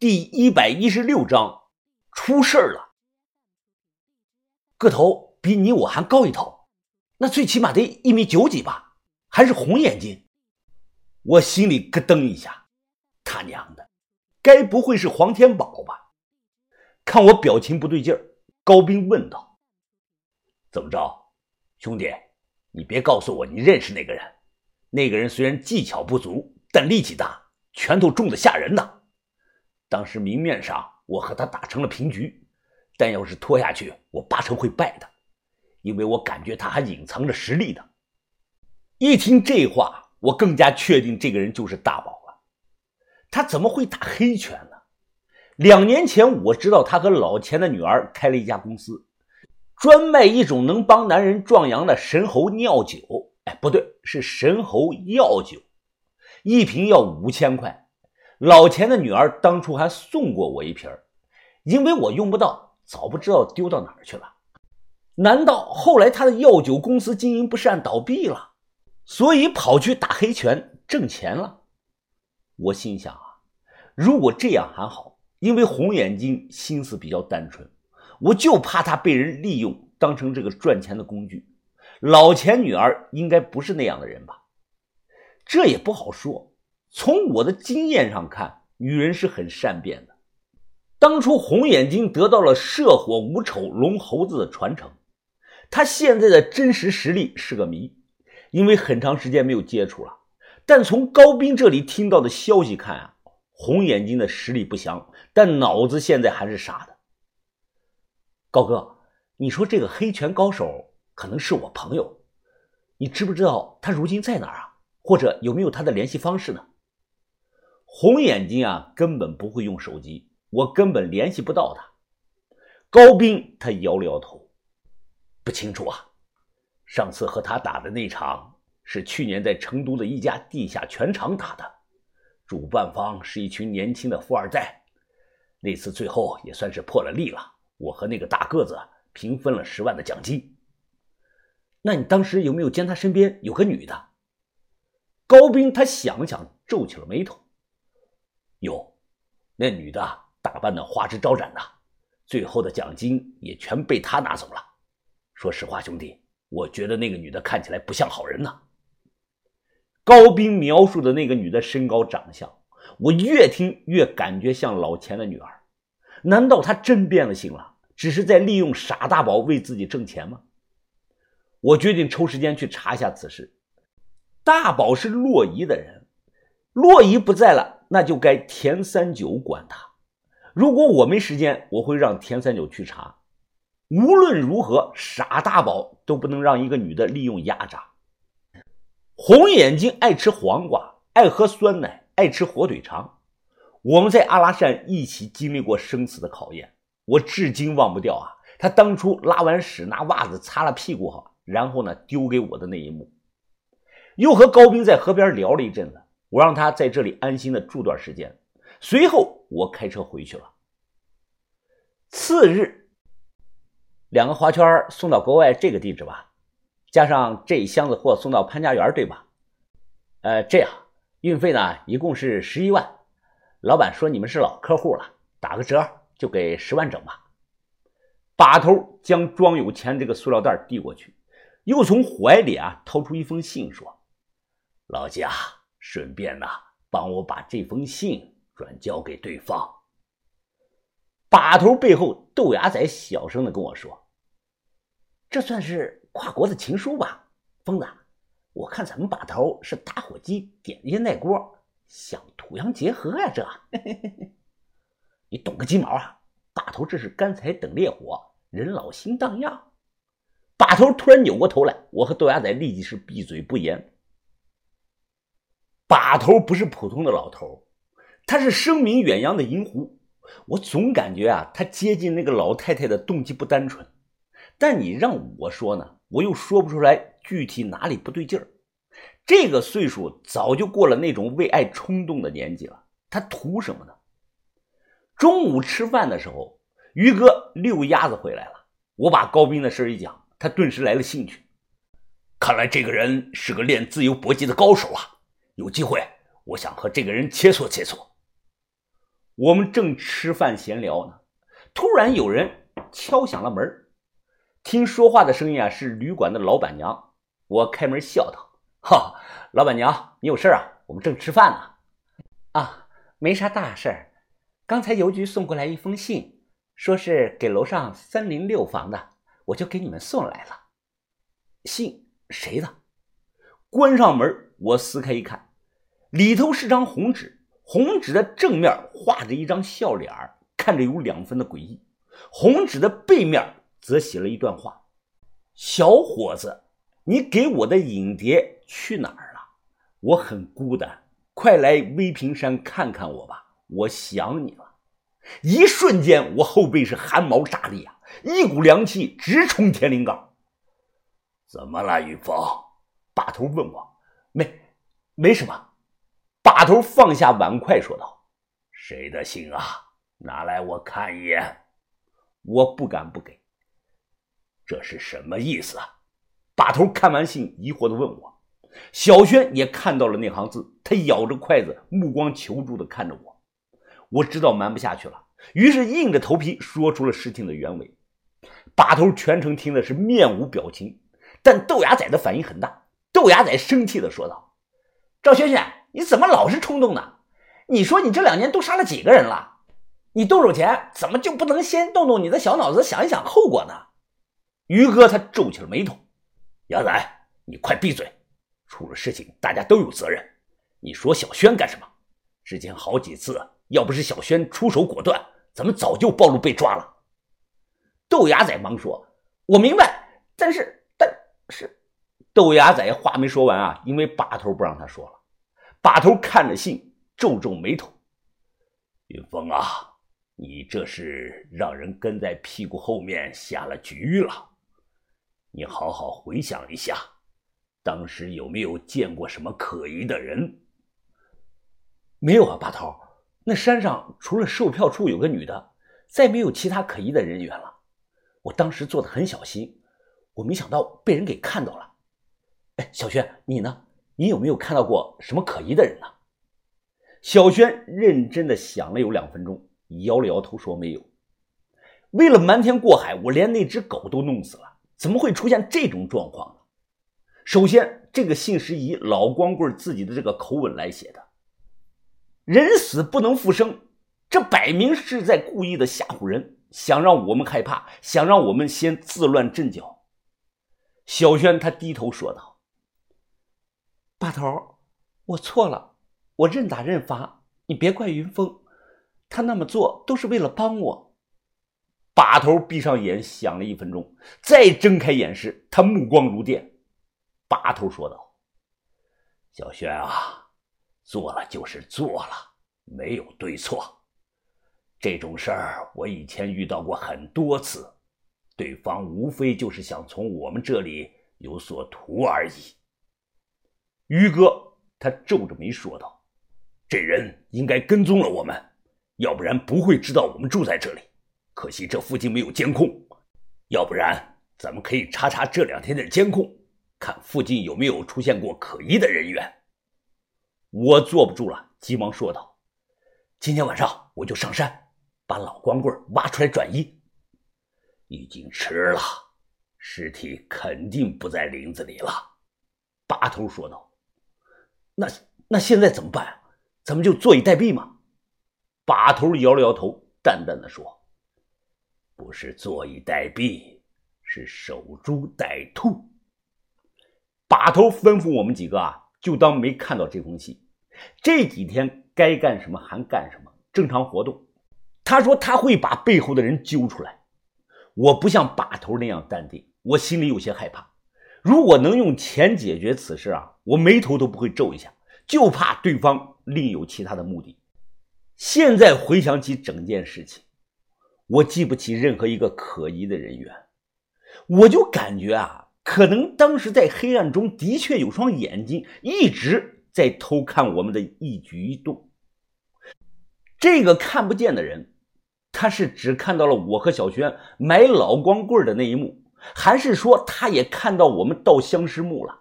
第一百一十六章，出事儿了。个头比你我还高一头，那最起码得一米九几吧？还是红眼睛？我心里咯噔一下，他娘的，该不会是黄天宝吧？看我表情不对劲儿，高斌问道：“怎么着，兄弟？你别告诉我你认识那个人。那个人虽然技巧不足，但力气大，拳头重的吓人呐。”当时明面上我和他打成了平局，但要是拖下去，我八成会败的，因为我感觉他还隐藏着实力呢。一听这话，我更加确定这个人就是大宝了。他怎么会打黑拳呢？两年前我知道他和老钱的女儿开了一家公司，专卖一种能帮男人壮阳的神猴尿酒。哎，不对，是神猴药酒，一瓶要五千块。老钱的女儿当初还送过我一瓶因为我用不到，早不知道丢到哪儿去了。难道后来他的药酒公司经营不善倒闭了，所以跑去打黑拳挣钱了？我心想啊，如果这样还好，因为红眼睛心思比较单纯，我就怕他被人利用当成这个赚钱的工具。老钱女儿应该不是那样的人吧？这也不好说。从我的经验上看，女人是很善变的。当初红眼睛得到了射火五丑龙猴子的传承，他现在的真实实力是个谜，因为很长时间没有接触了。但从高斌这里听到的消息看啊，红眼睛的实力不详，但脑子现在还是傻的。高哥，你说这个黑拳高手可能是我朋友，你知不知道他如今在哪儿啊？或者有没有他的联系方式呢？红眼睛啊，根本不会用手机，我根本联系不到他。高斌他摇了摇头，不清楚啊。上次和他打的那场是去年在成都的一家地下拳场打的，主办方是一群年轻的富二代。那次最后也算是破了例了，我和那个大个子平分了十万的奖金。那你当时有没有见他身边有个女的？高斌他想了想，皱起了眉头。哟，那女的打扮的花枝招展的，最后的奖金也全被她拿走了。说实话，兄弟，我觉得那个女的看起来不像好人呐。高斌描述的那个女的身高长相，我越听越感觉像老钱的女儿。难道她真变了心了，只是在利用傻大宝为自己挣钱吗？我决定抽时间去查一下此事。大宝是洛仪的人，洛仪不在了。那就该田三九管他。如果我没时间，我会让田三九去查。无论如何，傻大宝都不能让一个女的利用压榨。红眼睛爱吃黄瓜，爱喝酸奶，爱吃火腿肠。我们在阿拉善一起经历过生死的考验，我至今忘不掉啊！他当初拉完屎拿袜子擦了屁股哈，然后呢丢给我的那一幕。又和高斌在河边聊了一阵子。我让他在这里安心的住段时间，随后我开车回去了。次日，两个花圈送到国外这个地址吧，加上这一箱子货送到潘家园，对吧？呃，这样运费呢一共是十一万。老板说你们是老客户了，打个折就给十万整吧。把头将装有钱这个塑料袋递过去，又从怀里啊掏出一封信，说：“老贾。”顺便呢，帮我把这封信转交给对方。把头背后，豆芽仔小声的跟我说：“这算是跨国的情书吧？”疯子，我看咱们把头是打火机点烟耐锅，想土洋结合呀？这，你懂个鸡毛啊！把头这是干柴等烈火，人老心荡漾。把头突然扭过头来，我和豆芽仔立即是闭嘴不言。把头不是普通的老头，他是声名远扬的银狐。我总感觉啊，他接近那个老太太的动机不单纯。但你让我说呢，我又说不出来具体哪里不对劲儿。这个岁数早就过了那种为爱冲动的年纪了，他图什么呢？中午吃饭的时候，于哥遛鸭子回来了，我把高斌的事一讲，他顿时来了兴趣。看来这个人是个练自由搏击的高手啊！有机会，我想和这个人切磋切磋。我们正吃饭闲聊呢，突然有人敲响了门。听说话的声音啊，是旅馆的老板娘。我开门笑道：“哈，老板娘，你有事啊？我们正吃饭呢。”啊，没啥大事儿。刚才邮局送过来一封信，说是给楼上三零六房的，我就给你们送来了。信谁的？关上门，我撕开一看，里头是张红纸，红纸的正面画着一张笑脸看着有两分的诡异。红纸的背面。则写了一段话：“小伙子，你给我的影碟去哪儿了？我很孤单，快来威平山看看我吧，我想你了。”一瞬间，我后背是汗毛炸立啊，一股凉气直冲天灵盖。怎么了，玉峰？把头问我。没，没什么。把头放下碗筷说道：“谁的信啊？拿来我看一眼。”我不敢不给。这是什么意思啊？把头看完信，疑惑地问我。小轩也看到了那行字，他咬着筷子，目光求助地看着我。我知道瞒不下去了，于是硬着头皮说出了事情的原委。把头全程听的是面无表情，但豆芽仔的反应很大。豆芽仔生气地说道：“赵轩轩，你怎么老是冲动呢？你说你这两年都杀了几个人了？你动手前怎么就不能先动动你的小脑子，想一想后果呢？”于哥他皱起了眉头，牙仔，你快闭嘴！出了事情，大家都有责任。你说小轩干什么？之前好几次，要不是小轩出手果断，咱们早就暴露被抓了。豆芽仔忙说：“我明白，但是，但是……”豆芽仔话没说完啊，因为把头不让他说了。把头看着信，皱皱眉头：“云峰啊，你这是让人跟在屁股后面下了局了。”你好好回想一下，当时有没有见过什么可疑的人？没有啊，把头。那山上除了售票处有个女的，再没有其他可疑的人员了。我当时做的很小心，我没想到被人给看到了。哎，小轩，你呢？你有没有看到过什么可疑的人呢？小轩认真的想了有两分钟，摇了摇头说没有。为了瞒天过海，我连那只狗都弄死了。怎么会出现这种状况呢？首先，这个信是以老光棍自己的这个口吻来写的，“人死不能复生”，这摆明是在故意的吓唬人，想让我们害怕，想让我们先自乱阵脚。小轩他低头说道：“把头，我错了，我认打认罚，你别怪云峰，他那么做都是为了帮我。”把头闭上眼，想了一分钟，再睁开眼时，他目光如电。把头说道：“小轩啊，做了就是做了，没有对错。这种事儿我以前遇到过很多次，对方无非就是想从我们这里有所图而已。”于哥他皱着眉说道：“这人应该跟踪了我们，要不然不会知道我们住在这里。”可惜这附近没有监控，要不然咱们可以查查这两天的监控，看附近有没有出现过可疑的人员。我坐不住了，急忙说道：“今天晚上我就上山，把老光棍挖出来转移。”已经迟了，尸体肯定不在林子里了。”八头说道。“那那现在怎么办？咱们就坐以待毙吗？”把头摇了摇头，淡淡的说。不是坐以待毙，是守株待兔。把头吩咐我们几个啊，就当没看到这封信。这几天该干什么还干什么，正常活动。他说他会把背后的人揪出来。我不像把头那样淡定，我心里有些害怕。如果能用钱解决此事啊，我眉头都不会皱一下。就怕对方另有其他的目的。现在回想起整件事情。我记不起任何一个可疑的人员，我就感觉啊，可能当时在黑暗中的确有双眼睛一直在偷看我们的一举一动。这个看不见的人，他是只看到了我和小轩买老光棍的那一幕，还是说他也看到我们盗相尸墓了？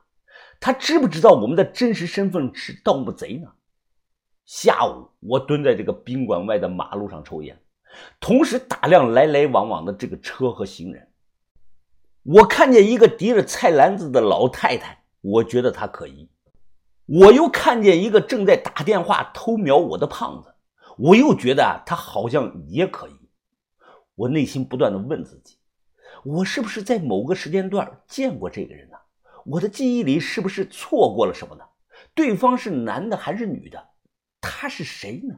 他知不知道我们的真实身份是盗墓贼呢？下午，我蹲在这个宾馆外的马路上抽烟，同时打量来来往往的这个车和行人。我看见一个提着菜篮子的老太太，我觉得她可疑；我又看见一个正在打电话偷瞄我的胖子，我又觉得他好像也可疑。我内心不断的问自己：我是不是在某个时间段见过这个人呢？我的记忆里是不是错过了什么呢？对方是男的还是女的？他是谁呢？